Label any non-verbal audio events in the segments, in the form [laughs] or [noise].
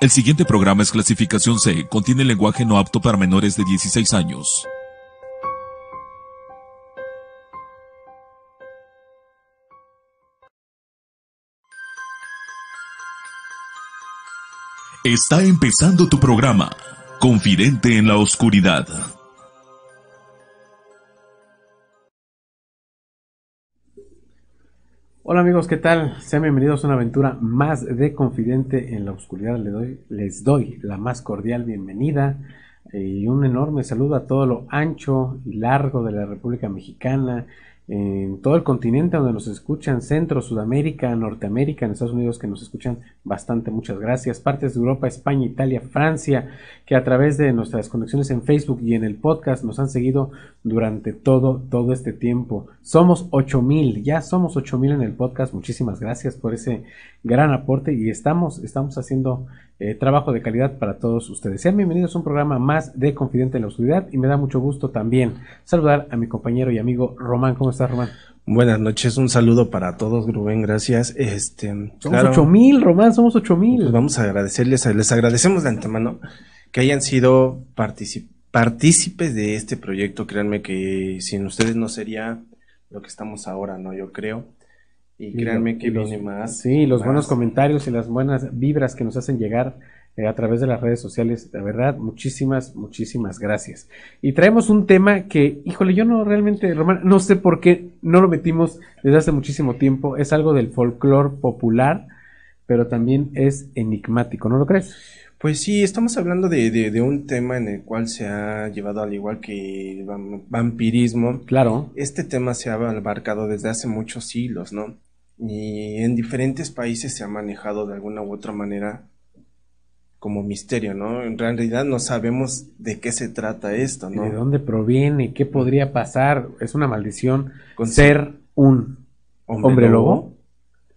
El siguiente programa es clasificación C, contiene lenguaje no apto para menores de 16 años. Está empezando tu programa, Confidente en la Oscuridad. Hola amigos, ¿qué tal? Sean bienvenidos a una aventura más de Confidente en la Oscuridad. Les doy, les doy la más cordial bienvenida y un enorme saludo a todo lo ancho y largo de la República Mexicana en todo el continente donde nos escuchan, Centro, Sudamérica, Norteamérica, en Estados Unidos que nos escuchan bastante, muchas gracias, partes de Europa, España, Italia, Francia, que a través de nuestras conexiones en Facebook y en el podcast nos han seguido durante todo, todo este tiempo. Somos 8000, ya somos 8000 en el podcast, muchísimas gracias por ese gran aporte y estamos, estamos haciendo eh, trabajo de calidad para todos ustedes. Sean bienvenidos a un programa más de Confidente en la Oscuridad y me da mucho gusto también saludar a mi compañero y amigo Román. ¿Cómo estás, Román? Buenas noches, un saludo para todos, Rubén, gracias. Este, somos ocho mil, Román, somos ocho mil. Pues vamos a agradecerles, les agradecemos de antemano que hayan sido partícipes de este proyecto. Créanme que sin ustedes no sería lo que estamos ahora, ¿no? Yo creo. Y, créanme que viene más. Sí, los buenos comentarios y las buenas vibras que nos hacen llegar eh, a través de las redes sociales. De verdad, muchísimas, muchísimas gracias. Y traemos un tema que, híjole, yo no realmente, Román, no sé por qué no lo metimos desde hace muchísimo tiempo. Es algo del folclore popular, pero también es enigmático, ¿no lo crees? Pues sí, estamos hablando de, de, un tema en el cual se ha llevado al igual que el vampirismo. Claro. Este tema se ha abarcado desde hace muchos siglos, ¿no? Y en diferentes países se ha manejado de alguna u otra manera como misterio, ¿no? En realidad no sabemos de qué se trata esto, ¿no? ¿De dónde proviene? ¿Qué podría pasar? ¿Es una maldición ser un hombre, lobo?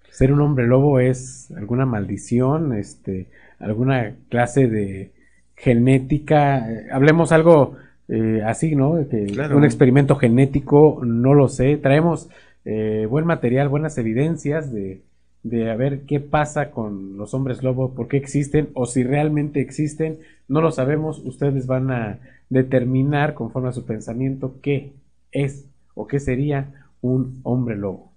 Ser un hombre lobo es alguna maldición, este, alguna clase de genética. Hablemos algo eh, así, ¿no? Un experimento genético, no lo sé. Traemos eh, buen material, buenas evidencias de, de a ver qué pasa con los hombres lobo, por qué existen o si realmente existen, no lo sabemos, ustedes van a determinar conforme a su pensamiento qué es o qué sería un hombre lobo.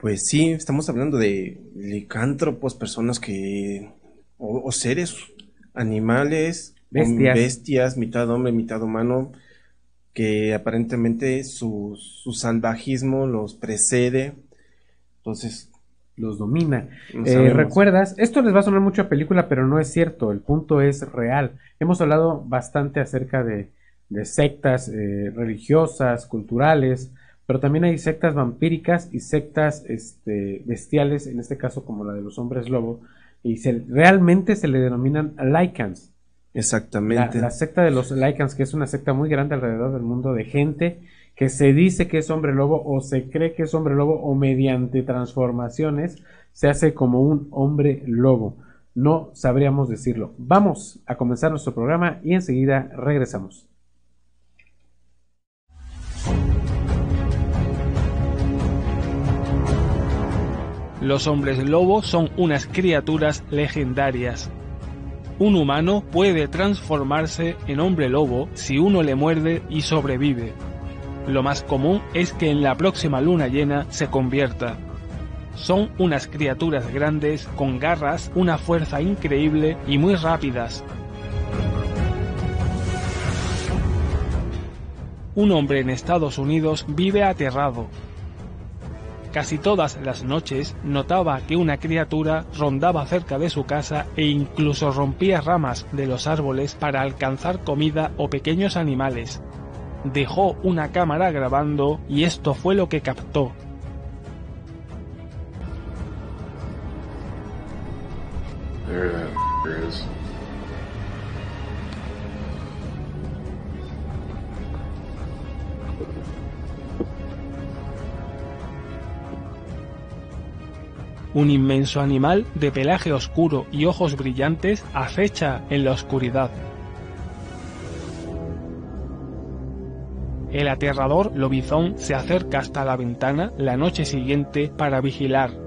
Pues sí, estamos hablando de licántropos, personas que, o, seres, animales, bestias. bestias, mitad hombre, mitad humano, que aparentemente su, su salvajismo los precede, entonces los domina. Eh, ¿Recuerdas? Esto les va a sonar mucho a película, pero no es cierto, el punto es real. Hemos hablado bastante acerca de, de sectas eh, religiosas, culturales, pero también hay sectas vampíricas y sectas este, bestiales, en este caso como la de los hombres lobo, y se, realmente se le denominan Lycans. Exactamente. La, secta de los Lycans, que es una secta muy grande alrededor del mundo de gente que se dice que es hombre lobo o se cree que es hombre lobo o mediante transformaciones se hace como un hombre lobo. No sabríamos decirlo. Vamos a comenzar nuestro programa y enseguida regresamos. Los hombres lobo son unas criaturas legendarias un humano puede transformarse en hombre lobo si uno le muerde y sobrevive. Lo más común es que en la próxima luna llena se convierta. Son unas criaturas grandes con garras, una fuerza increíble y muy rápidas. Un hombre en Estados Unidos vive aterrado, Casi todas las noches notaba que una criatura rondaba cerca de su casa e incluso rompía ramas de los árboles para alcanzar comida o pequeños animales. Dejó una cámara grabando y esto fue lo que captó. Un inmenso animal de pelaje oscuro y ojos brillantes acecha en la oscuridad. El aterrador lobizón se acerca hasta la ventana la noche siguiente para vigilar.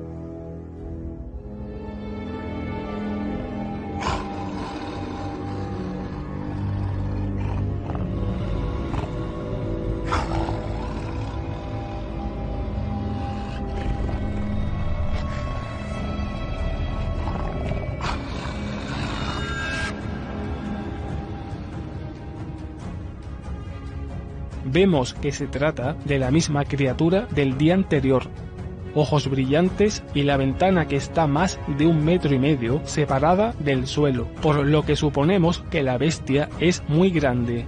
Vemos que se trata de la misma criatura del día anterior. Ojos brillantes y la ventana que está más de un metro y medio separada del suelo, por lo que suponemos que la bestia es muy grande.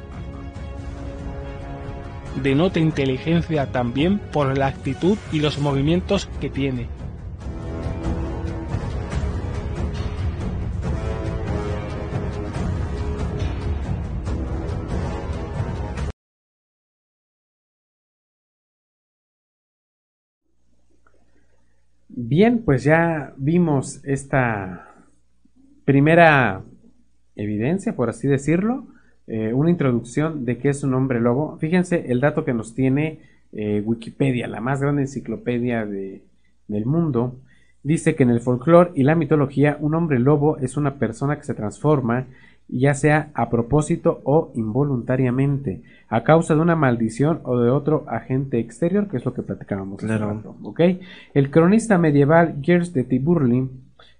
Denota inteligencia también por la actitud y los movimientos que tiene. Bien, pues ya vimos esta primera evidencia, por así decirlo, eh, una introducción de qué es un hombre lobo. Fíjense el dato que nos tiene eh, Wikipedia, la más grande enciclopedia de, del mundo. Dice que en el folclore y la mitología un hombre lobo es una persona que se transforma ya sea a propósito o involuntariamente, a causa de una maldición o de otro agente exterior, que es lo que platicábamos. Claro. El cronista medieval Gers de Tiburli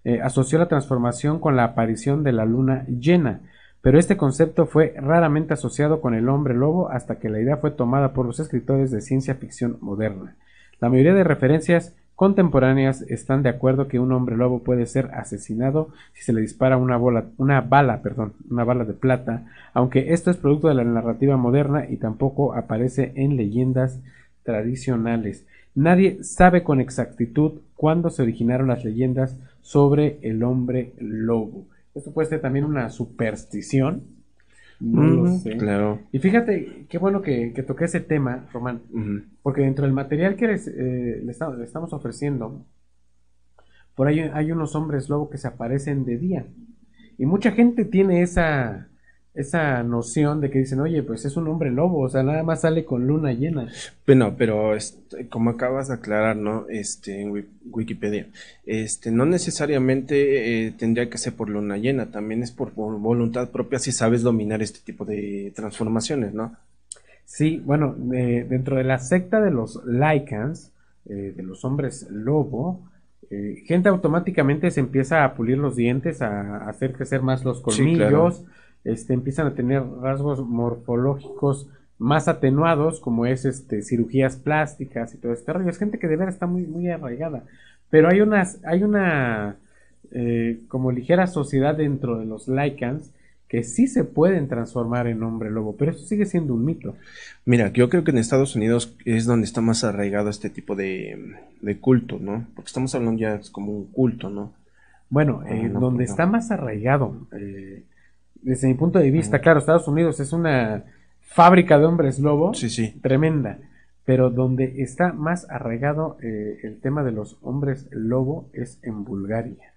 eh, asoció la transformación con la aparición de la luna llena, pero este concepto fue raramente asociado con el hombre lobo hasta que la idea fue tomada por los escritores de ciencia ficción moderna. La mayoría de referencias contemporáneas están de acuerdo que un hombre lobo puede ser asesinado si se le dispara una, bola, una bala, perdón, una bala de plata, aunque esto es producto de la narrativa moderna y tampoco aparece en leyendas tradicionales. Nadie sabe con exactitud cuándo se originaron las leyendas sobre el hombre lobo. Esto puede ser también una superstición, no lo sé. Claro. Y fíjate, qué bueno que, que toqué ese tema, Román, porque dentro del material que les, eh, le, estamos, le, estamos ofreciendo, por ahí hay unos hombres lobo que se aparecen de día. Y mucha gente tiene esa, esa noción de que dicen, oye, pues es un hombre lobo, o sea, nada más sale con luna llena. Bueno, pero este, como acabas de aclarar, ¿no? Este, en Wikipedia, este, no necesariamente eh, tendría que ser por luna llena, también es por, por, voluntad propia si sabes dominar este tipo de transformaciones, ¿no? Sí, bueno, eh, dentro de la secta de los Lycans, eh, de los hombres lobo, eh, gente automáticamente se empieza a pulir los dientes, a, hacer crecer más los colmillos. Sí, claro este, empiezan a tener rasgos morfológicos más atenuados, como es este, cirugías plásticas y todo este rollo. Es gente que de verdad está muy, muy arraigada. Pero hay, unas, hay una eh, como ligera sociedad dentro de los Lycans que sí se pueden transformar en hombre lobo, pero eso sigue siendo un mito. Mira, yo creo que en Estados Unidos es donde está más arraigado este tipo de, de culto, ¿no? Porque estamos hablando ya como un culto, ¿no? Bueno, eh, no, donde no. está más arraigado, eh, desde mi punto de vista, claro, Estados Unidos es una fábrica de hombres lobo sí, sí. tremenda, pero donde está más arraigado eh, el tema de los hombres lobo es en Bulgaria.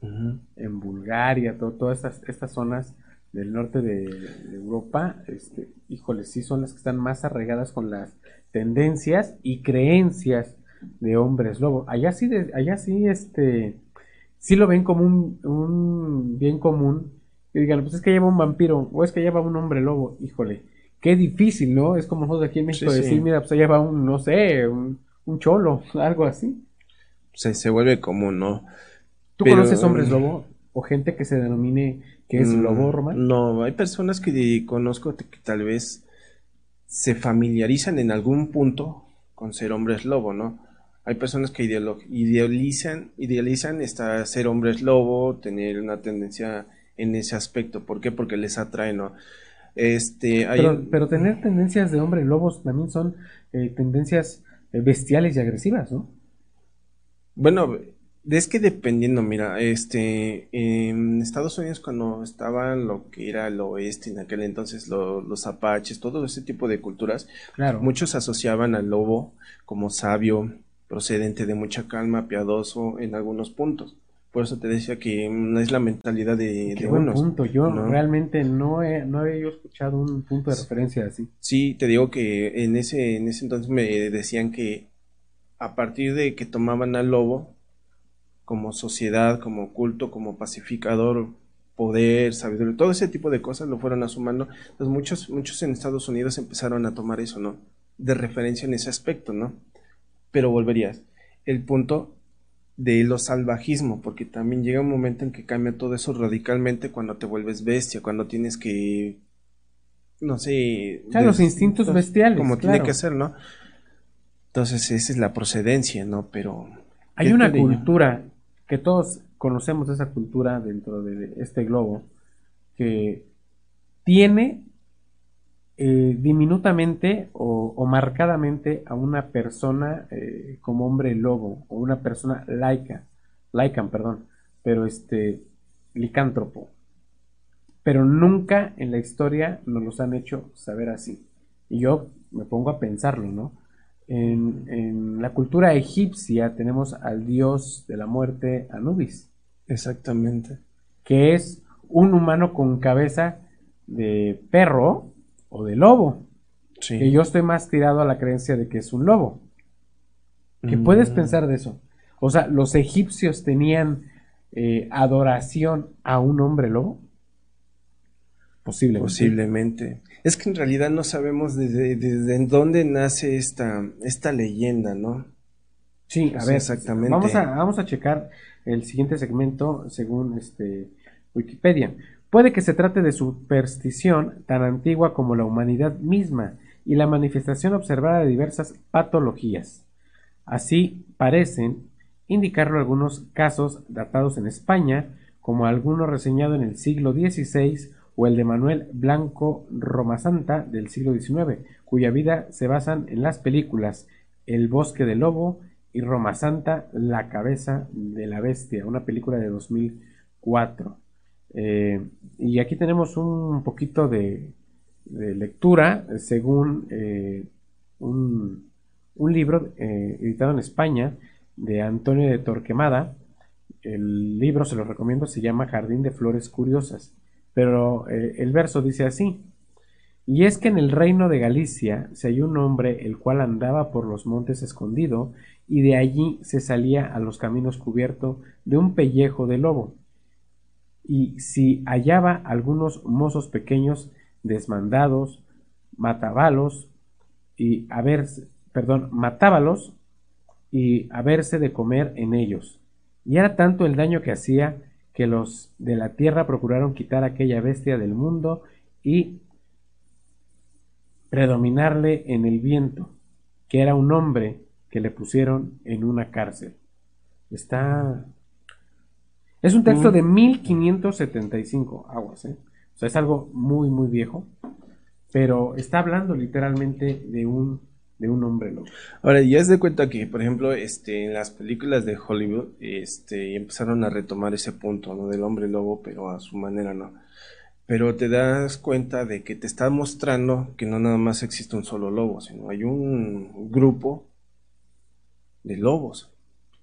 Uh -huh. En Bulgaria, to todas estas, estas zonas del norte de, de, Europa, este, híjole, sí son las que están más arraigadas con las tendencias y creencias de hombres lobo. Allá sí, de, allá sí, este, sí lo ven como un, un bien común y digan, pues es que lleva un vampiro o es que lleva un hombre lobo, híjole, qué difícil, ¿no? Es como nosotros aquí en México Sí, sí. decir, mira, pues lleva un, no sé, un, un cholo, [laughs] algo así. Se, se vuelve común, ¿no? ¿Tú Pero, conoces hombres lobo o gente que se denomine que es Mm, lobo, Román? No, hay personas que conozco que tal vez se familiarizan en algún punto con ser hombres lobo, ¿no? Hay personas que idealizan, idealizan esta, ser hombres lobo, tener una tendencia en ese aspecto. ¿Por qué? Porque les atrae, ¿no? Este, hay Pero, tener tendencias de hombre lobos también son eh, tendencias eh, bestiales y agresivas, ¿no? Bueno, es que dependiendo, mira, este, en Estados Unidos cuando estaba lo que era el oeste en aquel entonces, lo- los apaches, todo ese tipo de culturas, Claro. muchos asociaban al lobo como sabio, procedente de mucha calma, piadoso en algunos puntos. Por eso te decía que no es la mentalidad de, Qué de buen unos. punto. Yo ¿no? realmente no, he, no había yo escuchado un punto de referencia así. Sí, te digo que en ese, en ese entonces me decían que a partir de que tomaban al lobo como sociedad, como culto, como pacificador, poder, sabiduría, todo ese tipo de cosas lo fueron asumando. Entonces muchos, muchos en Estados Unidos empezaron a tomar eso, ¿no? De referencia en ese aspecto, ¿no? Pero volverías. El punto de lo salvajismo, porque también llega un momento en que cambia todo eso radicalmente cuando te vuelves bestia, cuando tienes que no sé. O sea, los instintos bestiales, Como tiene que ser, ¿no? Entonces, esa es la procedencia, ¿no? Pero. Hay ¿qué una cultura que todos conocemos esa cultura dentro de este globo que tiene eh, diminutamente o, o marcadamente a una persona eh, como hombre lobo o una persona laica, laican, perdón, pero este licántropo. Pero nunca en la historia nos los han hecho saber así. Y yo me pongo a pensarlo, ¿no? En, en la cultura egipcia tenemos al dios de la muerte Anubis, Exactamente. que es un humano con cabeza de perro o de lobo. Sí. Que yo estoy más tirado a la creencia de que es un lobo. ¿Qué Mm. puedes pensar de eso? O sea, ¿los egipcios tenían eh, adoración a un hombre lobo? Posiblemente. Posiblemente. Es que en realidad no sabemos desde, desde dónde nace esta, esta leyenda, ¿no? Sí, a ver, exactamente. Vamos a, vamos a checar el siguiente segmento según este Wikipedia. Puede que se trate de superstición tan antigua como la humanidad misma y la manifestación observada de diversas patologías. Así parecen indicarlo algunos casos datados en España, como alguno reseñado en el siglo XVI o el de Manuel Blanco Romasanta del siglo XIX, cuya vida se basan en las películas El bosque del lobo y Roma Santa, La cabeza de la bestia, una película de 2004. Eh, y aquí tenemos un poquito de, lectura según eh, un, libro eh, editado en España de Antonio de Torquemada. El libro, se lo recomiendo, se llama Jardín de Flores Curiosas. Pero el verso dice así. Y es que en el reino de Galicia se halló un hombre el cual andaba por los montes escondido, y de allí se salía a los caminos cubierto de un pellejo de lobo. Y si hallaba algunos mozos pequeños desmandados, matabalos, y verse, perdón, matábalos y a verse de comer en ellos. Y era tanto el daño que hacía que los de la tierra procuraron quitar aquella bestia del mundo y predominarle en el viento, que era un hombre que le pusieron en una cárcel. Está... Es un texto Mm. de 1575, aguas, ¿eh? O sea, es algo muy, muy viejo, pero está hablando literalmente de un, de un hombre lobo. Ahora, ya es de cuenta que, por ejemplo, este, en las películas de Hollywood, este, empezaron a retomar ese punto, ¿no? Del hombre lobo, pero a su manera, ¿no? Pero te das cuenta de que te está mostrando que no nada más existe un solo lobo, sino hay un grupo de lobos.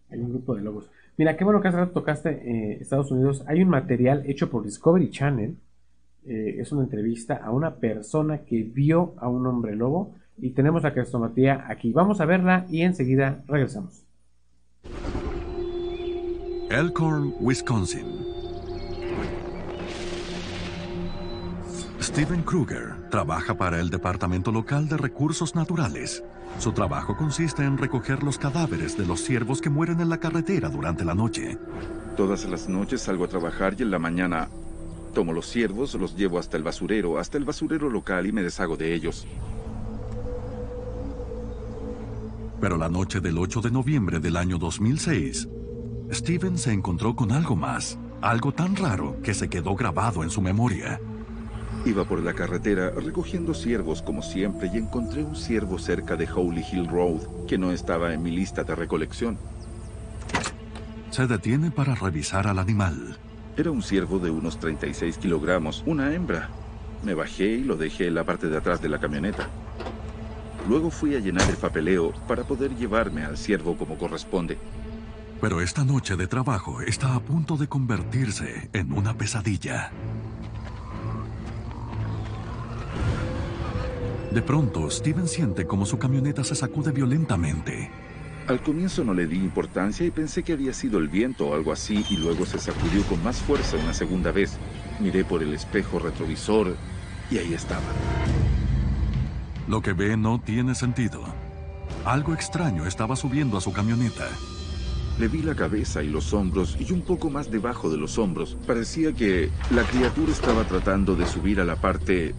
Hay un grupo de lobos. Mira, qué bueno que hace rato tocaste eh, Estados Unidos. Hay un material hecho por Discovery Channel. eh, es una entrevista a una persona que vio a un hombre lobo. Y tenemos la crestomatía aquí. Vamos a verla y enseguida regresamos. Elkhorn, Wisconsin. Steven Kruger trabaja para el Departamento Local de Recursos Naturales. Su trabajo consiste en recoger los cadáveres de los ciervos que mueren en la carretera durante la noche. Todas las noches salgo a trabajar y en la mañana tomo los ciervos, los llevo hasta el basurero, hasta el basurero local y me deshago de ellos. Pero la noche del 8 de noviembre del año 2006, Steven se encontró con algo más, algo tan raro que se quedó grabado en su memoria. Iba por la carretera recogiendo ciervos como siempre y encontré un ciervo cerca de Holy Hill Road que no estaba en mi lista de recolección. Se detiene para revisar al animal. Era un ciervo de unos 36 kilogramos, una hembra. Me bajé y lo dejé en la parte de atrás de la camioneta. Luego fui a llenar el papeleo para poder llevarme al ciervo como corresponde. Pero esta noche de trabajo está a punto de convertirse en una pesadilla. De pronto, Steven siente como su camioneta se sacude violentamente. Al comienzo no le di importancia y pensé que había sido el viento o algo así y luego se sacudió con más fuerza una segunda vez. Miré por el espejo retrovisor y ahí estaba. Lo que ve no tiene sentido. Algo extraño estaba subiendo a su camioneta. Le vi la cabeza y los hombros y un poco más debajo de los hombros. Parecía que la criatura estaba tratando de subir a la parte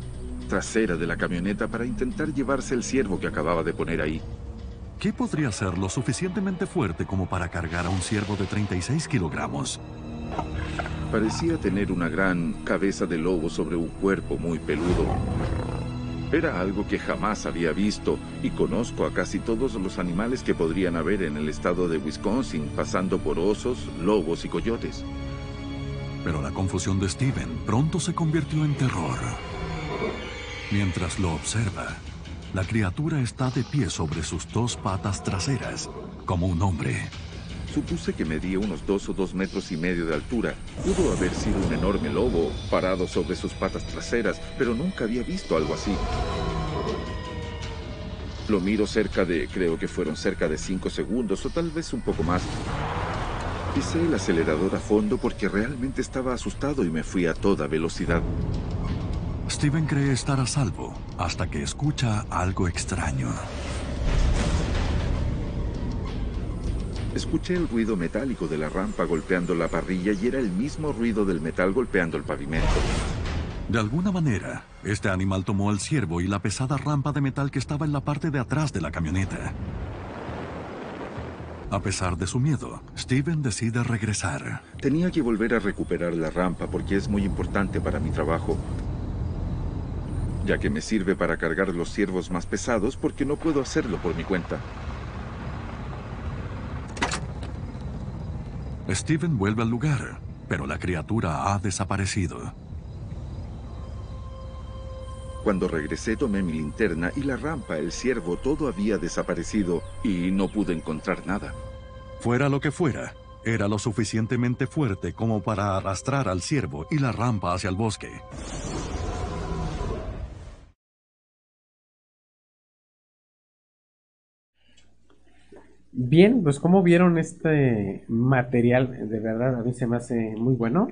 trasera de la camioneta para intentar llevarse el ciervo que acababa de poner ahí. ¿Qué podría ser lo suficientemente fuerte como para cargar a un ciervo de 36 kilogramos? Parecía tener una gran cabeza de lobo sobre un cuerpo muy peludo. Era algo que jamás había visto y conozco a casi todos los animales que podrían haber en el estado de Wisconsin, pasando por osos, lobos y coyotes. Pero la confusión de Steven pronto se convirtió en terror. Mientras lo observa, la criatura está de pie sobre sus dos patas traseras, como un hombre. Supuse que medía unos dos o dos metros y medio de altura. Pudo haber sido un enorme lobo parado sobre sus patas traseras, pero nunca había visto algo así. Lo miro cerca de, creo que fueron cerca de cinco segundos o tal vez un poco más. Pisé el acelerador a fondo porque realmente estaba asustado y me fui a toda velocidad. Steven cree estar a salvo hasta que escucha algo extraño. Escuché el ruido metálico de la rampa golpeando la parrilla y era el mismo ruido del metal golpeando el pavimento. De alguna manera, este animal tomó al ciervo y la pesada rampa de metal que estaba en la parte de atrás de la camioneta. A pesar de su miedo, Steven decide regresar. Tenía que volver a recuperar la rampa porque es muy importante para mi trabajo, ya que me sirve para cargar los ciervos más pesados porque no puedo hacerlo por mi cuenta. Steven vuelve al lugar, pero la criatura ha desaparecido. Cuando regresé tomé mi linterna y la rampa, el ciervo, todo había desaparecido y no pude encontrar nada. Fuera lo que fuera, era lo suficientemente fuerte como para arrastrar al ciervo y la rampa hacia el bosque. Bien, pues como vieron este material, de verdad a mí se me hace muy bueno,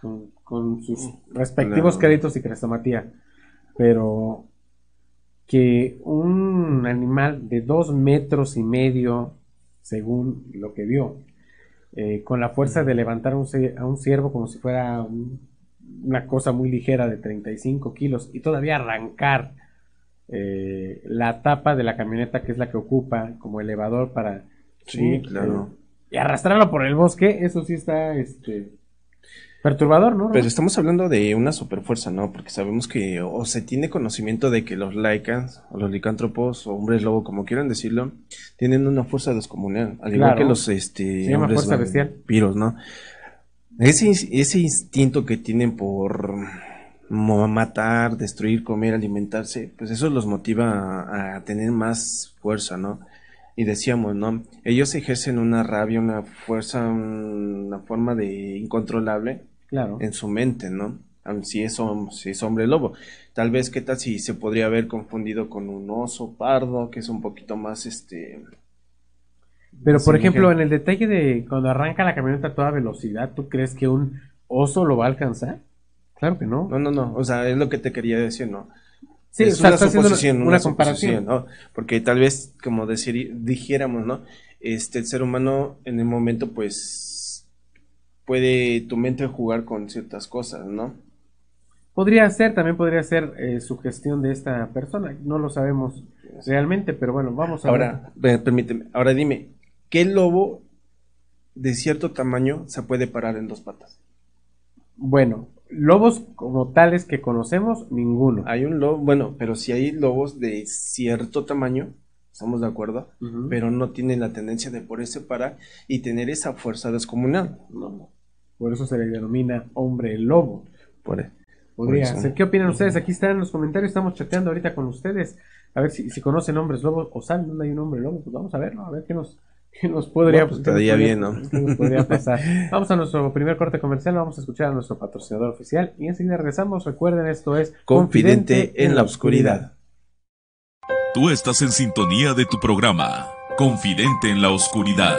con, con sus respectivos Claro. créditos y crestomatía, pero que un animal de dos metros y medio, según lo que vio, eh, con la fuerza de levantar un a un ciervo como si fuera un- una cosa muy ligera de 35 kilos y todavía arrancar eh, la tapa de la camioneta que es la que ocupa como elevador para Sí, claro. eh, y arrastrarlo por el bosque, eso sí está este perturbador, ¿no? Pero estamos hablando de una superfuerza, ¿no? Porque sabemos que o se tiene conocimiento de que los laicans, o los licántropos, o hombres lobo, como quieran decirlo, tienen una fuerza descomunal, al igual Claro. que los este, Se llama hombres fuerza bestial. vampiros, ¿no? Ese, ese instinto que tienen por matar, destruir, comer, alimentarse, pues eso los motiva a, a tener más fuerza, ¿no? Y decíamos, ¿no? Ellos ejercen una rabia, una fuerza, una forma de incontrolable Claro. en su mente, ¿no? Si es, si es hombre lobo. Tal vez, ¿qué tal si se podría haber confundido con un oso pardo, que es un poquito más, este... Pero por Sí, ejemplo, en el detalle de cuando arranca la camioneta a toda velocidad, ¿tú crees que un oso lo va a alcanzar? Claro que no. No, no, no, o sea, es lo que te quería decir, ¿no? Sí, es o sea, una suposición, una, una comparación. ¿no? Porque tal vez, como decir, dijéramos, ¿no? Este, el ser humano en el momento, pues, puede tu mente jugar con ciertas cosas, ¿no? Podría ser, también podría ser eh, sugestión de esta persona. No lo sabemos realmente, pero bueno, vamos a Ahora, ve, permíteme, ahora dime, ¿qué lobo de cierto tamaño se puede parar en dos patas? ver. Bueno, lobos como tales que conocemos, ninguno. Hay un lobo, bueno, pero si hay lobos de cierto tamaño, estamos de acuerdo, pero no tienen la tendencia de poderse parar y tener esa fuerza descomunal. No. Por eso se le denomina hombre lobo. Por, Podría Por. ¿Qué opinan ustedes? Aquí están en los comentarios, estamos chateando ahorita con ustedes. A ver si, si conocen hombres lobos o saben dónde hay un hombre lobo. Pues vamos a verlo, a ver qué nos, [laughs] nos podría, No, pues nos estaría podría- bien, ¿no? qué nos podría [laughs] pasar. Vamos a nuestro primer corte comercial, vamos a escuchar a nuestro patrocinador oficial y enseguida regresamos. Recuerden, esto es Confidente en la oscuridad. Tú estás en sintonía de tu programa, Confidente en la Oscuridad.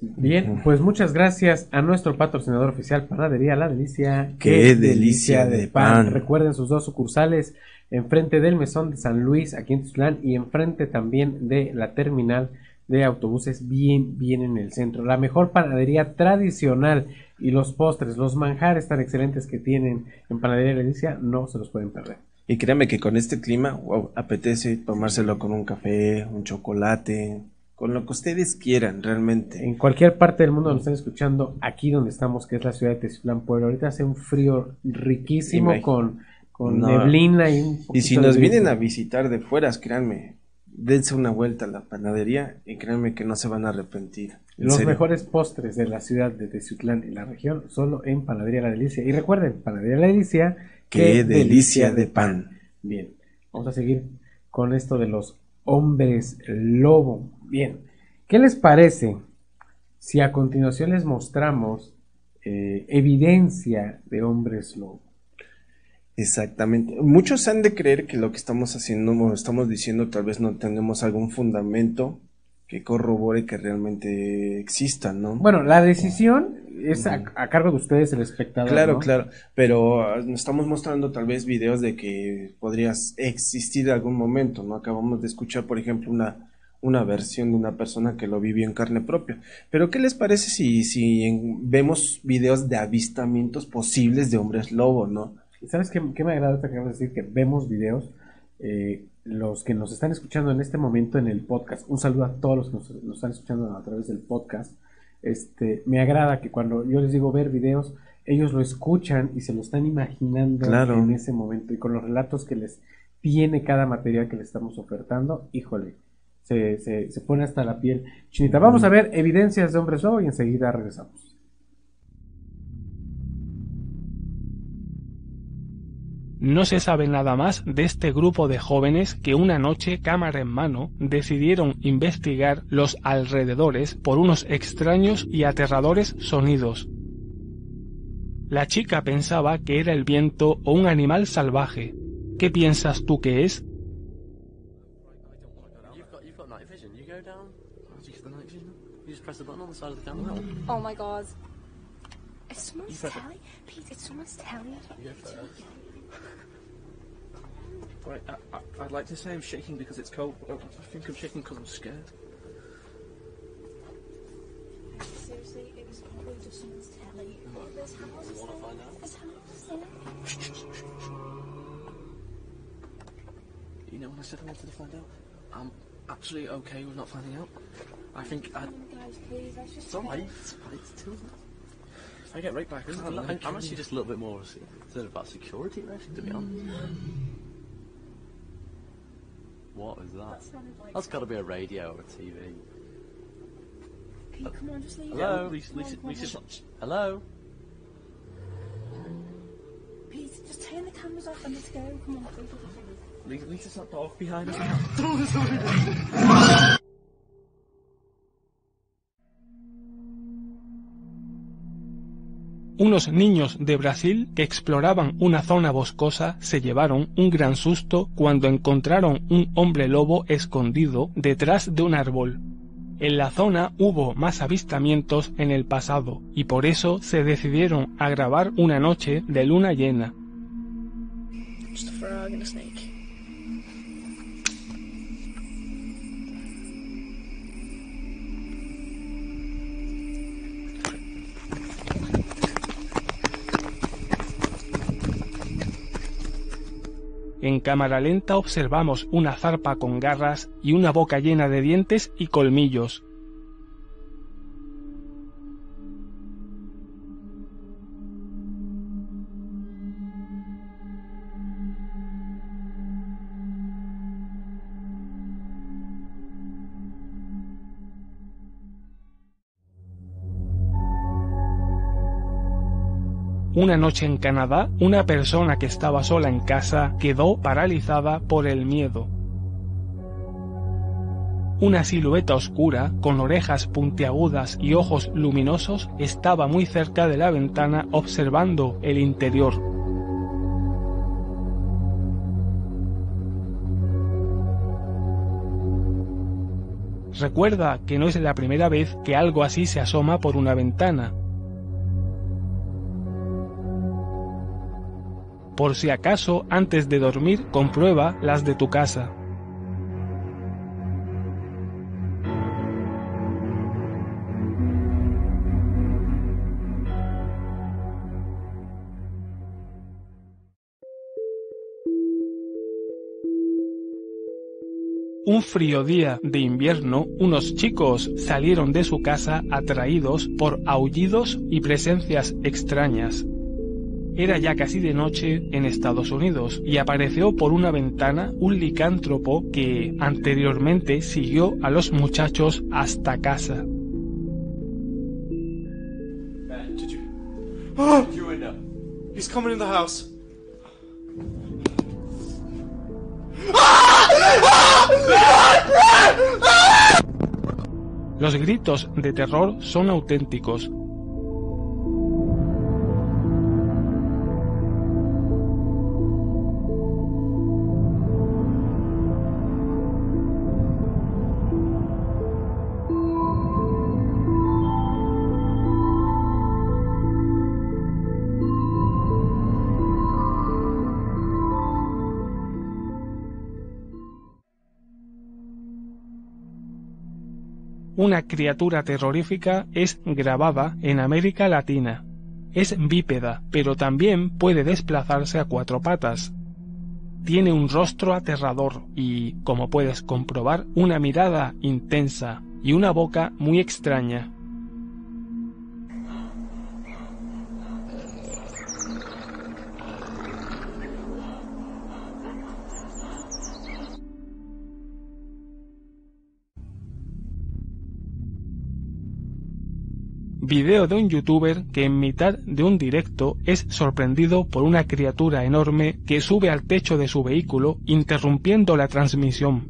Bien, pues muchas gracias a nuestro patrocinador oficial, Panadería La Delicia. Qué delicia de pan. Recuerden sus dos sucursales, enfrente del Mesón de San Luis, aquí en Tuzlán, y enfrente también de la terminal de autobuses, bien, bien en el centro. La mejor panadería tradicional y los postres, los manjares tan excelentes que tienen en Panadería La Delicia, no se los pueden perder. Y créanme que con este clima, wow, apetece tomárselo con un café, un chocolate, con lo que ustedes quieran, realmente. En cualquier parte del mundo nos están escuchando, aquí donde estamos, que es la ciudad de Teciutlán, Puebla. Ahorita hace un frío riquísimo con, con No. neblina y un Y si nos vienen a visitar de fueras, créanme, dense una vuelta a la panadería y créanme que no se van a arrepentir. En Los serio. mejores postres de la ciudad de Teciutlán y la región, solo en Panadería La Delicia. Y recuerden, Panadería La Delicia, Qué delicia de pan. Bien, vamos a seguir con esto de los hombres lobo. Bien, ¿qué les parece si a continuación les mostramos eh, evidencia de hombres lobo? Exactamente. Muchos han de creer que lo que estamos haciendo o estamos diciendo tal vez no tenemos algún fundamento que corrobore que realmente existan, ¿no? Bueno, la decisión es a, a cargo de ustedes, el espectador. Claro, ¿no? claro, pero ah, estamos mostrando tal vez videos de que podrías existir algún momento, ¿no? Acabamos de escuchar, por ejemplo, una, una versión de una persona que lo vivió en carne propia. Pero, ¿qué les parece si, si en- vemos videos de avistamientos posibles de hombres lobo, ¿no? ¿Sabes qué, qué me agrada que acabas de decir? Que vemos videos. eh, los que nos están escuchando en este momento en el podcast, un saludo a todos los que nos, nos están escuchando a través del podcast. Este, me agrada que cuando yo les digo ver videos, ellos lo escuchan y se lo están imaginando Claro. en ese momento y con los relatos que les tiene cada material que les estamos ofertando, híjole, se, se, se pone hasta la piel chinita. Vamos a ver evidencias de hombres lobo y enseguida regresamos. No se sabe nada más de este grupo de jóvenes que una noche, cámara en mano, decidieron investigar los alrededores por unos extraños y aterradores sonidos. La chica pensaba que era el viento o un animal salvaje. ¿Qué piensas tú que es? Oh my god. You. Right, I, I, I'd like to say I'm shaking because it's cold. but I think I'm shaking because I'm scared. Seriously, it was probably just someone's telly. There's houses You want to find out? There's houses in it. You know when I said I wanted to find out? I'm absolutely okay with not finding out. I think I. Come on, guys, please. Let's just It's alright. It's alright. It's too If I get right back in, I'm, I'm, I'm actually just a little bit more concerned about security risk, to be honest. What is that? That like. That's got to be a radio or a TV. Pete, come on, just leave Hello? it. Lisa, Come on, Lisa, come on, Lisa's come not. Hello? Please, just turn the cameras off and let's go. Come on, please. Lisa, Lisa's not dark behind us. [laughs] [laughs] Unos niños de Brasil que exploraban una zona boscosa se llevaron un gran susto cuando encontraron un hombre lobo escondido detrás de un árbol. En la zona hubo más avistamientos en el pasado y por eso se decidieron a grabar una noche de luna llena. En cámara lenta observamos una zarpa con garras y una boca llena de dientes y colmillos. Una noche en Canadá, una persona que estaba sola en casa quedó paralizada por el miedo. Una silueta oscura, con orejas puntiagudas y ojos luminosos, estaba muy cerca de la ventana observando el interior. Recuerda que no es la primera vez que algo así se asoma por una ventana. Por si acaso, antes de dormir, comprueba las de tu casa. Un frío día de invierno, unos chicos salieron de su casa atraídos por aullidos y presencias extrañas. Era ya casi de noche en Estados Unidos y apareció por una ventana un licántropo que anteriormente siguió a los muchachos hasta casa. Oh! He's coming in the house. Los gritos de terror son auténticos. Una criatura terrorífica es grabada en América Latina. Es bípeda, pero también puede desplazarse a cuatro patas. Tiene un rostro aterrador y, como puedes comprobar, una mirada intensa y una boca muy extraña. Video de un youtuber que en mitad de un directo es sorprendido por una criatura enorme que sube al techo de su vehículo interrumpiendo la transmisión.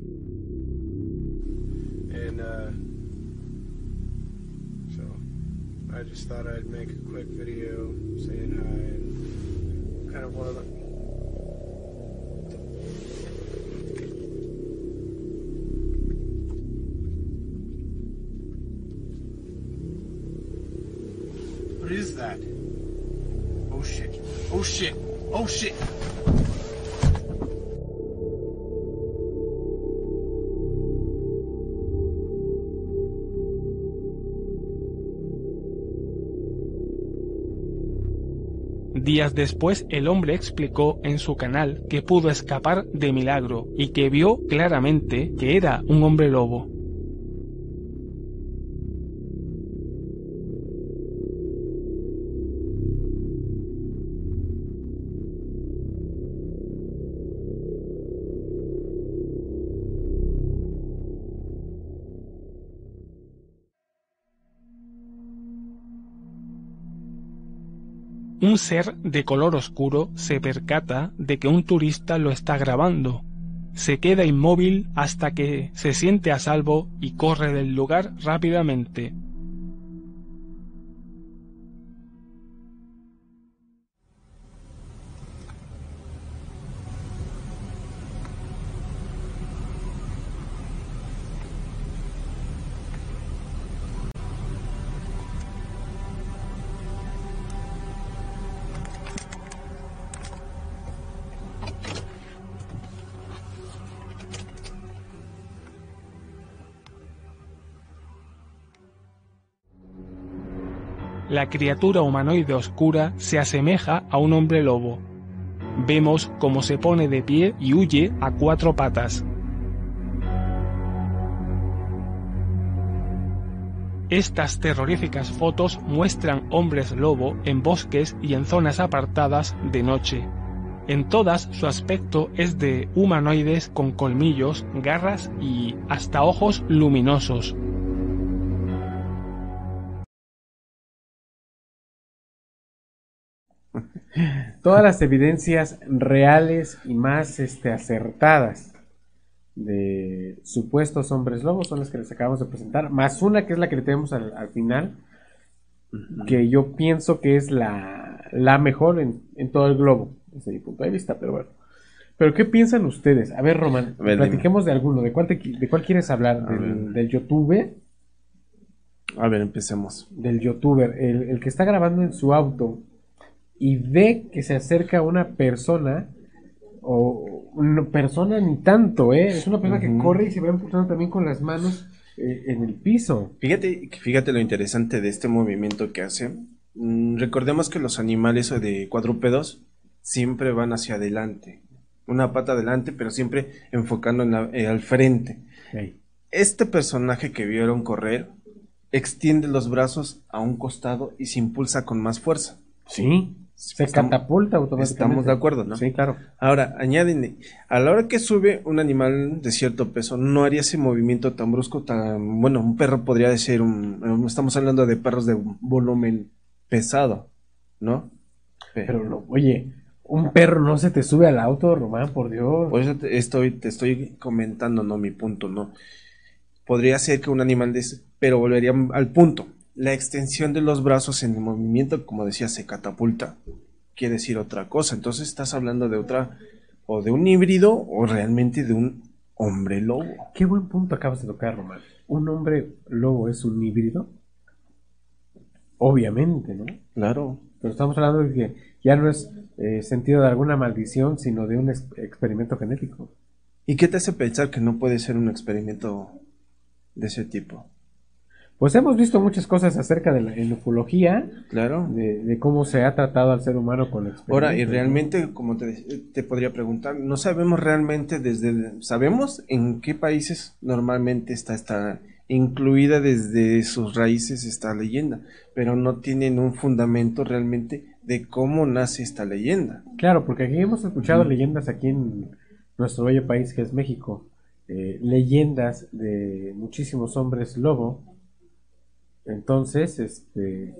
Uh, Oh shit. Oh shit. Oh shit. Días después el hombre explicó en su canal que pudo escapar de milagro y que vio claramente que era un hombre lobo. Un ser de color oscuro se percata de que un turista lo está grabando. Se queda inmóvil hasta que se siente a salvo y corre del lugar rápidamente. La criatura humanoide oscura se asemeja a un hombre lobo. Vemos cómo se pone de pie y huye a cuatro patas. Estas terroríficas fotos muestran hombres lobo en bosques y en zonas apartadas de noche. En todas su aspecto es de humanoides con colmillos, garras y hasta ojos luminosos. Todas las evidencias reales y más este, acertadas de supuestos hombres lobos son las que les acabamos de presentar, más una que es la que le tenemos al, al final, que yo pienso que es la, la mejor en, en todo el globo, desde mi punto de vista, pero bueno. Pero ¿qué piensan ustedes? A ver, Román, A ver, platiquemos de alguno. ¿De cuál, te de cuál quieres hablar? ¿Del, del youtuber? A ver, empecemos. Del youtuber, el, el que está grabando en su auto y ve que se acerca una persona, o una persona ni tanto, ¿eh? Es una persona que corre y se va empujando también con las manos eh, en el piso. Fíjate, fíjate lo interesante de este movimiento que hace. Mm, recordemos que los animales de cuadrúpedos siempre van hacia adelante. Una pata adelante, pero siempre enfocando en la- eh, al frente. Este personaje que vieron correr extiende los brazos a un costado y se impulsa con más fuerza. Sí, se Estamos- catapulta automáticamente. Estamos de acuerdo, ¿no? Sí, claro. Ahora, añádenle, a la hora que sube un animal de cierto peso, no haría ese movimiento tan brusco, tan, bueno, un perro podría ser un, estamos hablando de perros de un volumen pesado, ¿no? Pero, no, oye, un perro no se te sube al auto, Román, por Dios. Por eso te estoy, te estoy comentando, no mi punto, no. Podría ser que un animal de pero volvería al punto. La extensión de los brazos en el movimiento, como decía, se catapulta. Quiere decir otra cosa. Entonces estás hablando de otra, o de un híbrido, o realmente de un hombre lobo. Qué buen punto acabas de tocar, Román. ¿Un hombre lobo es un híbrido? Obviamente, ¿no? Claro. Pero estamos hablando de que ya no es eh, sentido de alguna maldición, sino de un ex- experimento genético. ¿Y qué te hace pensar que no puede ser un experimento de ese tipo? Pues hemos visto muchas cosas acerca de la en ufología, Claro. de, de cómo se ha tratado al ser humano con. Ahora, y realmente, como te, te podría preguntar, no sabemos realmente desde, sabemos en qué países normalmente está esta incluida desde sus raíces esta leyenda, pero no tienen un fundamento realmente de cómo nace esta leyenda. Claro, porque aquí hemos escuchado leyendas aquí en nuestro bello país que es México, eh, leyendas de muchísimos hombres lobo. Entonces, este,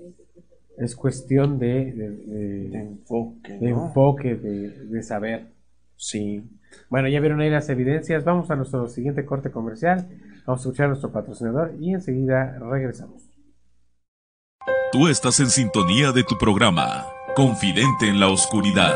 es cuestión de, de- de- De enfoque, de enfoque, de, de saber. Sí. Bueno, ya vieron ahí las evidencias. Vamos a nuestro siguiente corte comercial. Vamos a escuchar a nuestro patrocinador y enseguida regresamos. Tú estás en sintonía de tu programa, Confidente en la Oscuridad.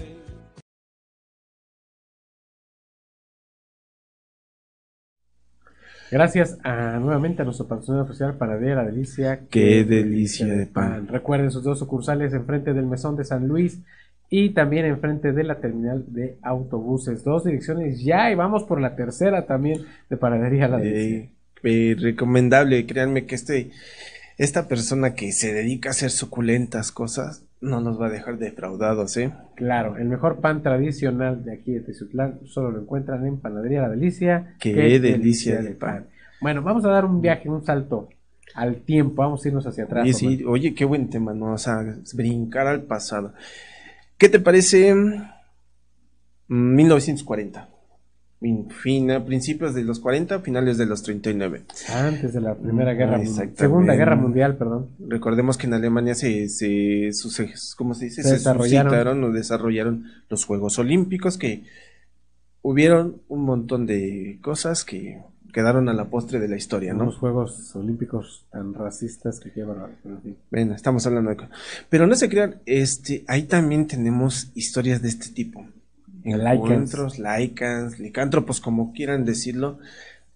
Gracias a, nuevamente a nuestro patrocinador oficial Panadería La Delicia. Qué delicia de pan. Recuerden sus dos sucursales enfrente del Mesón de San Luis y también enfrente de la terminal de autobuses. Dos direcciones ya y vamos por la tercera también de Panadería La Delicia. Eh, eh, recomendable, créanme que este, esta persona que se dedica a hacer suculentas cosas no nos va a dejar defraudados, ¿eh? Claro, el mejor pan tradicional de aquí de Teciutlán solo lo encuentran en Panadería La Delicia. Qué delicia de pan. Bueno, vamos a dar un viaje, un salto al tiempo. Vamos a irnos hacia atrás. Oye, sí, oye, qué buen tema, ¿no? O sea, brincar al pasado. ¿Qué te parece? mm, 1940. Fin- a principios de los 40, finales de los 39. Antes de la Primera Guerra Mundial. Segunda Guerra Mundial, perdón. Recordemos que en Alemania se, se, sus- ¿cómo se dice? Se Se, desarrollaron. o desarrollaron los Juegos Olímpicos que hubieron un montón de cosas que quedaron a la postre de la historia, ¿no? Unos Juegos Olímpicos tan racistas que llevan. Bueno, estamos hablando de... Pero no se crean, este, ahí también tenemos historias de este tipo. Encuentros, laicans, licántropos, como quieran decirlo,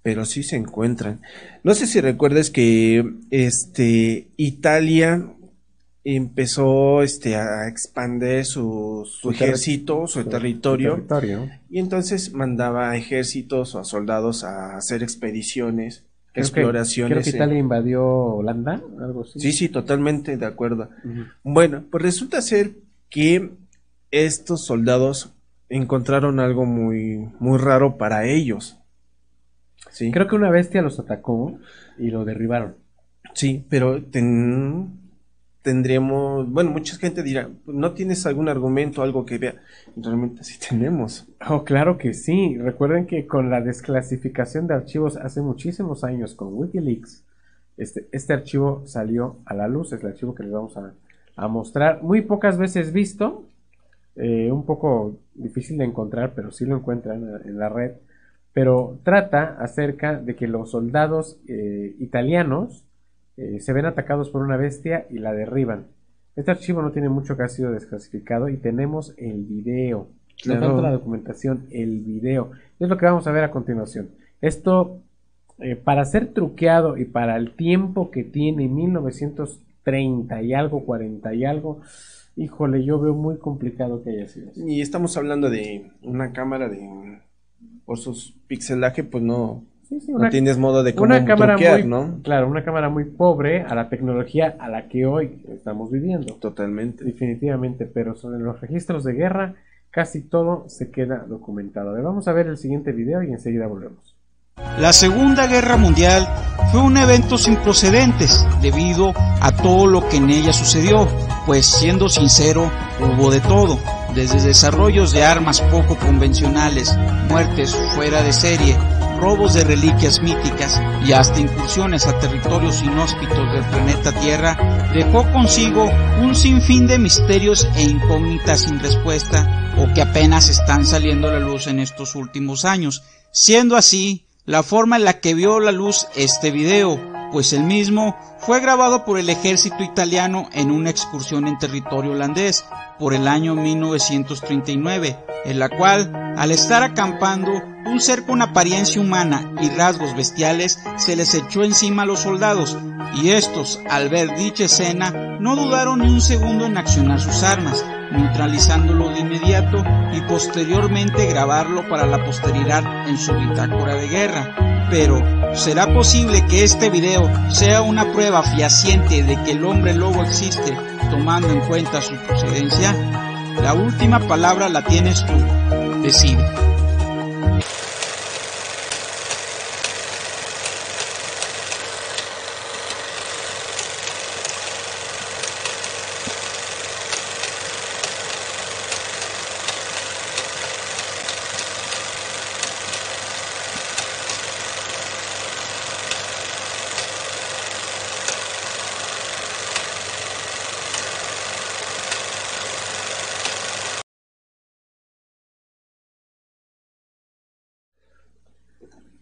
pero sí se encuentran. No sé si recuerdas que este Italia empezó este a expandir su, su Su terri- ejército, su, su- territorio, y entonces mandaba a ejércitos o a soldados a hacer expediciones Creo que- exploraciones. creo que Italia invadió Holanda, algo así. Sí, sí, totalmente de acuerdo. Bueno, pues resulta ser que estos soldados encontraron algo muy, muy raro para ellos. Sí, Creo que una bestia los atacó y lo derribaron. sí, pero ten- tendríamos, bueno, mucha gente dirá, ¿no tienes algún argumento, algo que vea? Realmente sí tenemos. Oh, claro que sí. Recuerden que con la desclasificación de archivos hace muchísimos años con Wikileaks, este, este archivo salió a la luz, es el archivo que les vamos a, a mostrar. Muy pocas veces visto, eh, un poco difícil de encontrar, pero sí lo encuentran en, la red. Pero trata acerca de que los soldados eh, italianos eh, se ven atacados por una bestia y la derriban. Este archivo no tiene mucho que ha sido desclasificado y tenemos el video. No Claro. tanto la documentación, el video. Es lo que vamos a ver a continuación. Esto, eh, para ser truqueado y para el tiempo que tiene, 1930 y algo, 40 y algo, híjole, yo veo muy complicado que haya sido así. Y estamos hablando de una cámara de, por sus pixelaje, pues no, Sí, sí, no tienes modo de cómo una cámara truquear, muy, ¿no? claro, una cámara muy pobre a la tecnología a la que hoy estamos viviendo. Totalmente. Definitivamente, pero sobre los registros de guerra casi todo se queda documentado. A ver, vamos a ver el siguiente video y enseguida volvemos. La Segunda Guerra Mundial fue un evento sin precedentes debido a todo lo que en ella sucedió, pues siendo sincero, hubo de todo, desde desarrollos de armas poco convencionales, muertes fuera de serie, robos de reliquias míticas y hasta incursiones a territorios inhóspitos del planeta Tierra, dejó consigo un sinfín de misterios e incógnitas sin respuesta o que apenas están saliendo a la luz en estos últimos años. Siendo así, la forma en la que vio la luz este video, pues el mismo fue grabado por el ejército italiano en una excursión en territorio holandés por el año 1939, en la cual, al estar acampando, un ser con apariencia humana y rasgos bestiales se les echó encima a los soldados, y estos, al ver dicha escena, no dudaron ni un segundo en accionar sus armas, neutralizándolo de inmediato y posteriormente grabarlo para la posteridad en su bitácora de guerra. Pero, ¿será posible que este video sea una prueba fehaciente de que el hombre lobo existe, tomando en cuenta su procedencia? La última palabra la tienes tú. Decide.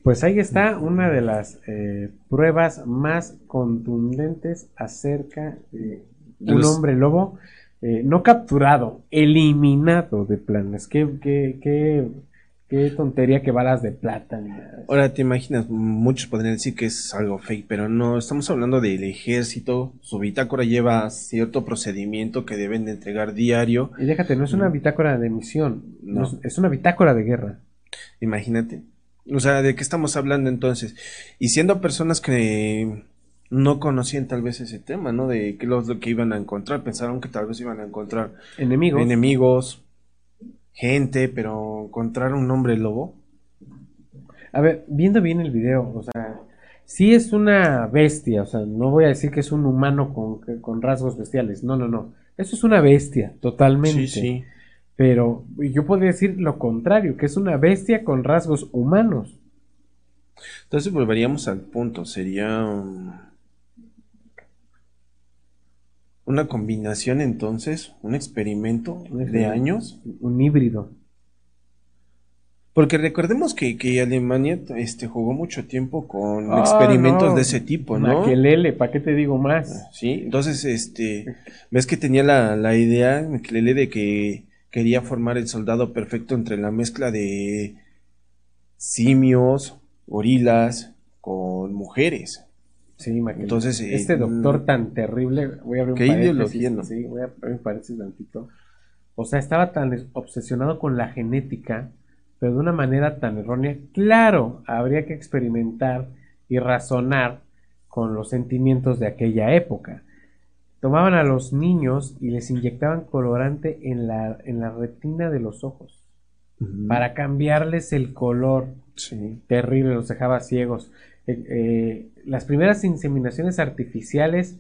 Pues ahí está una de las eh, pruebas más contundentes acerca de un Los- hombre lobo eh, no capturado, eliminado de planes. Qué, qué, qué, qué tontería que balas de plata. Ahora te imaginas, muchos podrían decir que es algo fake, pero no, estamos hablando del ejército, su bitácora lleva cierto procedimiento que deben de entregar diario. Y déjate, no es una bitácora de misión, no No. es, es una bitácora de guerra. Imagínate. O sea, ¿de qué estamos hablando entonces? Y siendo personas que no conocían tal vez ese tema, ¿no? De qué los lo que iban a encontrar, pensaron que tal vez iban a encontrar Enemigos. enemigos, gente, pero encontrar un hombre lobo. A ver, viendo bien el video, o sea, sí es una bestia, o sea, no voy a decir que es un humano con, con rasgos bestiales, no, no, no. Eso es una bestia, totalmente. Sí, sí. Pero yo podría decir lo contrario, que es una bestia con rasgos humanos. Entonces volveríamos al punto, sería um, una combinación entonces, un experimento de años. Un híbrido. Porque recordemos que, que Alemania este, jugó mucho tiempo con Ah, experimentos no. de ese tipo, ¿no? Maquelele, ¿para qué te digo más? Sí, entonces, este, ves que tenía la, la idea, Maquelele, de que quería formar el soldado perfecto entre la mezcla de simios, gorilas, con mujeres. Sí, Maquelele. Entonces, eh, este doctor tan terrible, voy a abrir un qué ideología, ¿no? sí, voy a abrir un paréntesis tantito. O sea, estaba tan es- obsesionado con la genética, pero de una manera tan errónea. Claro, habría que experimentar y razonar con los sentimientos de aquella época. Tomaban a los niños y les inyectaban colorante en la, en la retina de los ojos para cambiarles el color. Terrible, los dejaba ciegos. Eh, eh, las primeras inseminaciones artificiales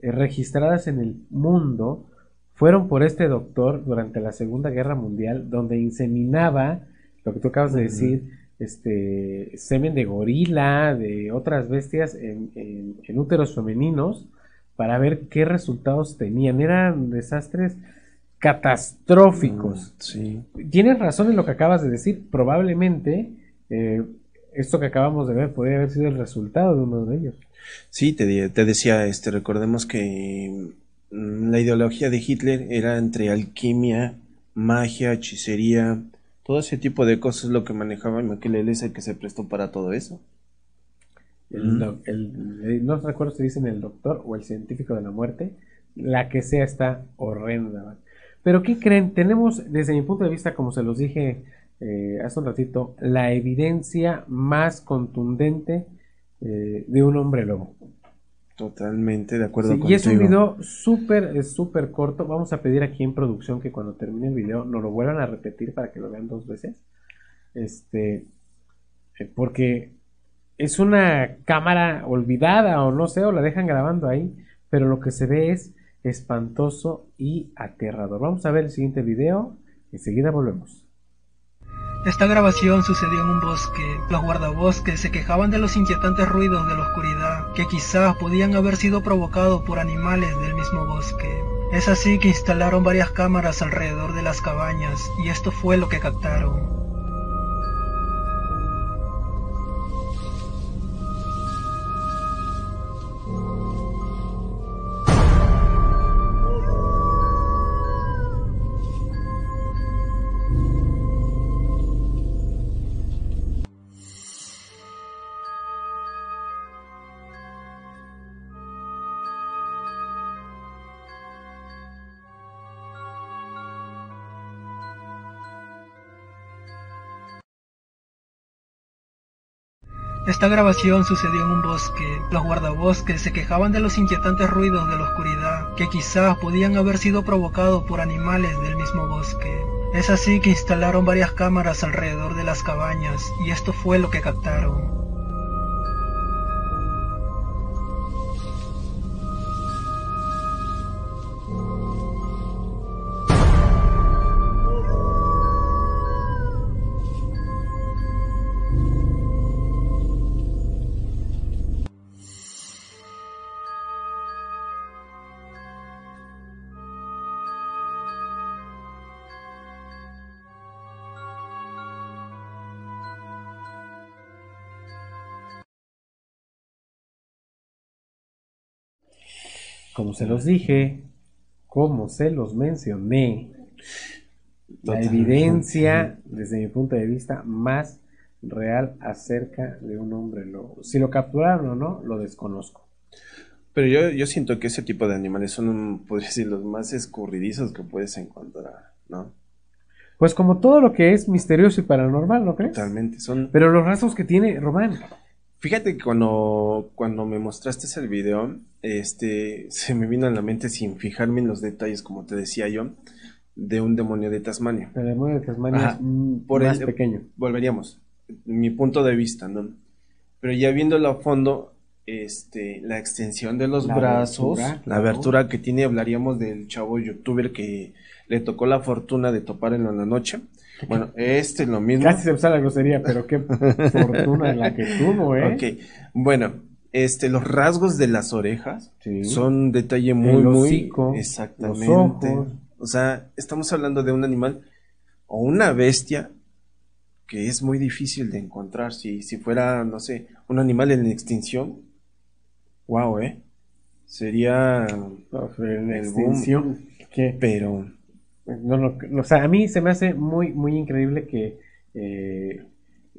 eh, registradas en el mundo fueron por este doctor durante la Segunda Guerra Mundial, donde inseminaba, lo que tú acabas de decir, este semen de gorila, de otras bestias en, en- en úteros femeninos, para ver qué resultados tenían. Eran desastres catastróficos. Sí. Tienes razón en lo que acabas de decir. Probablemente eh, esto que acabamos de ver podría haber sido el resultado de uno de ellos. Sí, te, decía, este, recordemos que mm, la ideología de Hitler era entre alquimia, magia, hechicería, todo ese tipo de cosas lo que manejaba y Maquiavelo es el que se prestó para todo eso. El doc- el- eh, no recuerdo si dicen el doctor o el científico de la muerte. La que sea está horrenda. Pero ¿qué creen? Tenemos, desde mi punto de vista, como se los dije eh, hace un ratito, la evidencia más contundente eh, de un hombre lobo. Totalmente de acuerdo Sí, contigo. y es un video súper, es súper corto. Vamos a pedir aquí en producción que cuando termine el video nos lo vuelvan a repetir para que lo vean dos veces. Este, porque es una cámara olvidada o no sé, o la dejan grabando ahí, pero lo que se ve es espantoso y aterrador. Vamos a ver el siguiente video, enseguida volvemos. Esta grabación sucedió en un bosque. Los guardabosques se quejaban de los inquietantes ruidos de la oscuridad, que quizás podían haber sido provocados por animales del mismo bosque. Es así que instalaron varias cámaras alrededor de las cabañas, y esto fue lo que captaron. Esta grabación sucedió en un bosque. Los guardabosques se quejaban de los inquietantes ruidos de la oscuridad, que quizás podían haber sido provocados por animales del mismo bosque. Es así que instalaron varias cámaras alrededor de las cabañas, y esto fue lo que captaron. Como se los dije, como se los mencioné, la evidencia, desde mi punto de vista, más real acerca de un hombre lobo. Si lo capturaron o no, lo desconozco. Pero yo, yo siento que ese tipo de animales son, podría decir, los más escurridizos que puedes encontrar, ¿no? Pues como todo lo que es misterioso y paranormal, ¿no crees? Totalmente, son... Pero los rasgos que tiene Román. Fíjate que cuando, cuando me mostraste ese video, este, se me vino a la mente sin fijarme en los detalles, como te decía yo, de un demonio de Tasmania. El demonio de Tasmania Ajá, es por más el- pequeño. Volveríamos, mi punto de vista, ¿no? Pero ya viéndolo a fondo, este, la extensión de los La brazos, abertura, la abertura que tiene, hablaríamos del chavo youtuber que le tocó la fortuna de toparlo en la noche. Bueno, este lo mismo. Casi se usa la grosería, pero qué fortuna la que tuvo, ¿eh? Ok, bueno, este, los rasgos de las orejas Sí. son un detalle muy, El muy exactamente. los ojos. O sea, estamos hablando de un animal o una bestia que es muy difícil de encontrar. Si, si fuera, no sé, un animal en extinción, wow, eh. Sería En boom. extinción. ¿qué? Pero No, no, o sea, a mí se me hace muy, muy increíble que eh,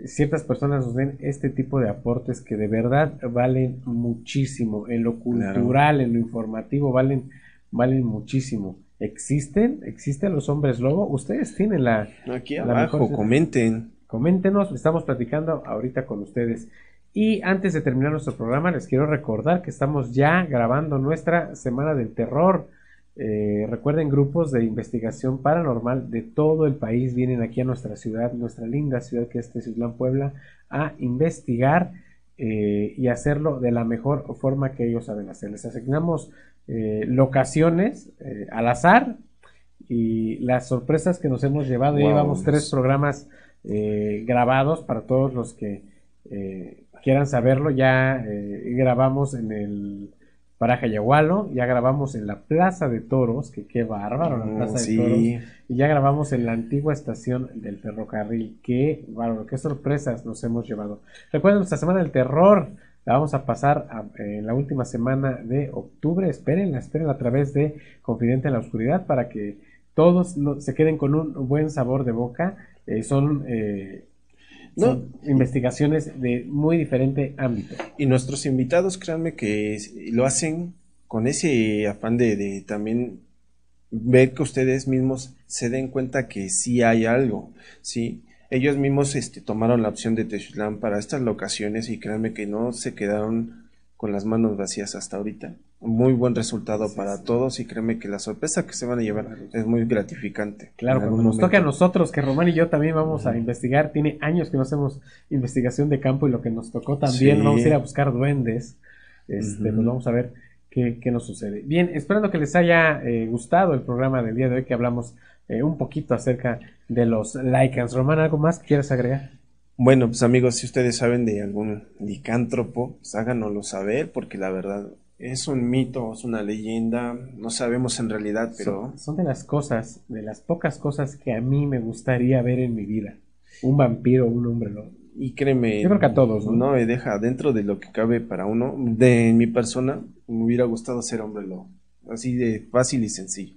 ciertas personas nos den este tipo de aportes que de verdad valen muchísimo. En lo cultural, en lo informativo, valen, valen muchísimo. ¿Existen? ¿Existen los hombres lobo? Ustedes tienen la... aquí la abajo, mejor- comenten. Coméntenos, estamos platicando ahorita con ustedes. Y antes de terminar nuestro programa, les quiero recordar que estamos ya grabando nuestra Semana del Terror. Eh, recuerden, grupos de investigación paranormal de todo el país vienen aquí a nuestra ciudad, nuestra linda ciudad que es Teciutlán, Puebla, a investigar eh, y hacerlo de la mejor forma que ellos saben hacer. Les asignamos eh, locaciones al azar y las sorpresas que nos hemos llevado. Ya Wow. llevamos tres programas grabados para todos los que quieran saberlo. Ya grabamos en el Paraje Yagualo, ya grabamos en la Plaza de Toros, que qué bárbaro la Mm, Plaza sí. de Toros. Y ya grabamos en la antigua estación del ferrocarril. Qué bárbaro, qué sorpresas nos hemos llevado. Recuerden nuestra semana del terror. La vamos a pasar a- en la última semana de octubre. Espérenla, espérenla a través de Confidente en la Oscuridad para que todos se queden con un buen sabor de boca. Eh, son, eh, son investigaciones de muy diferente ámbito. Y nuestros invitados, créanme que lo hacen con ese afán de, de también ver que ustedes mismos se den cuenta que sí hay algo, ¿sí? Ellos mismos este, tomaron la opción de Techlan para estas locaciones y créanme que no se quedaron con las manos vacías hasta ahorita. Muy buen resultado para todos y créanme que la sorpresa que se van a llevar es muy gratificante. Claro, cuando nos toque a nosotros, que Román y yo también vamos a investigar, tiene años que no hacemos investigación de campo y lo que nos tocó también, Sí. vamos a ir a buscar duendes, este, pues vamos a ver qué, qué nos sucede. Bien, esperando que les haya eh, gustado el programa del día de hoy, que hablamos eh, un poquito acerca de los Lycans. Román, ¿algo más que quieras agregar? Bueno, pues amigos, si ustedes saben de algún licántropo, pues háganoslo saber, porque la verdad es un mito, es una leyenda, no sabemos en realidad, pero Son, son de las cosas, de las pocas cosas que a mí me gustaría ver en mi vida. Un vampiro, un hombre lobo. y créeme, Yo creo que a todos, ¿no? no me deja dentro de lo que cabe para uno, de mi persona, me hubiera gustado ser hombre lobo, así de fácil y sencillo,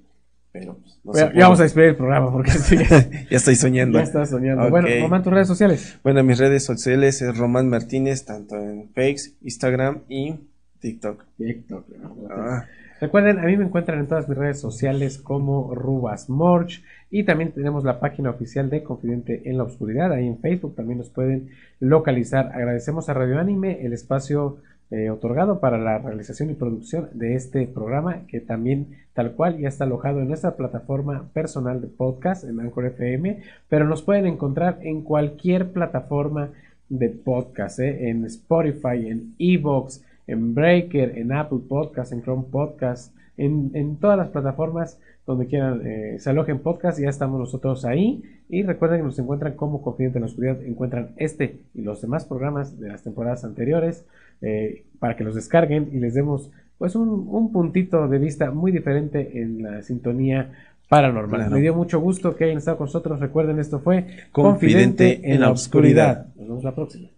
pero pues, no Bueno, ya vamos a despedir el programa porque sí, [laughs] ya, estoy soñando. ya estás soñando. Ok. Bueno, Román, tus redes sociales. Bueno, mis redes sociales es Román Martínez, tanto en Fakes, Instagram y TikTok. TikTok. Ah. Recuerden, a mí me encuentran en todas mis redes sociales como Rubas Morch y también tenemos la página oficial de Confidente en la Oscuridad. Ahí en Facebook también nos pueden localizar. Agradecemos a Radio Anime el espacio eh, otorgado para la realización y producción de este programa que también tal cual ya está alojado en nuestra plataforma personal de podcast en Anchor FM, pero nos pueden encontrar en cualquier plataforma de podcast, ¿eh? en Spotify, en Evox, en Breaker, en Apple Podcast, en Chrome Podcast, en, en todas las plataformas donde quieran eh, se alojen podcast, ya estamos nosotros ahí. Y recuerden que nos encuentran como Confidente en la Oscuridad, encuentran este y los demás programas de las temporadas anteriores eh, para que los descarguen y les demos pues un, un puntito de vista muy diferente en la sintonía paranormal. Claro. Me dio mucho gusto que hayan estado con nosotros. Recuerden, esto fue Confidente en la Oscuridad. Nos vemos la próxima.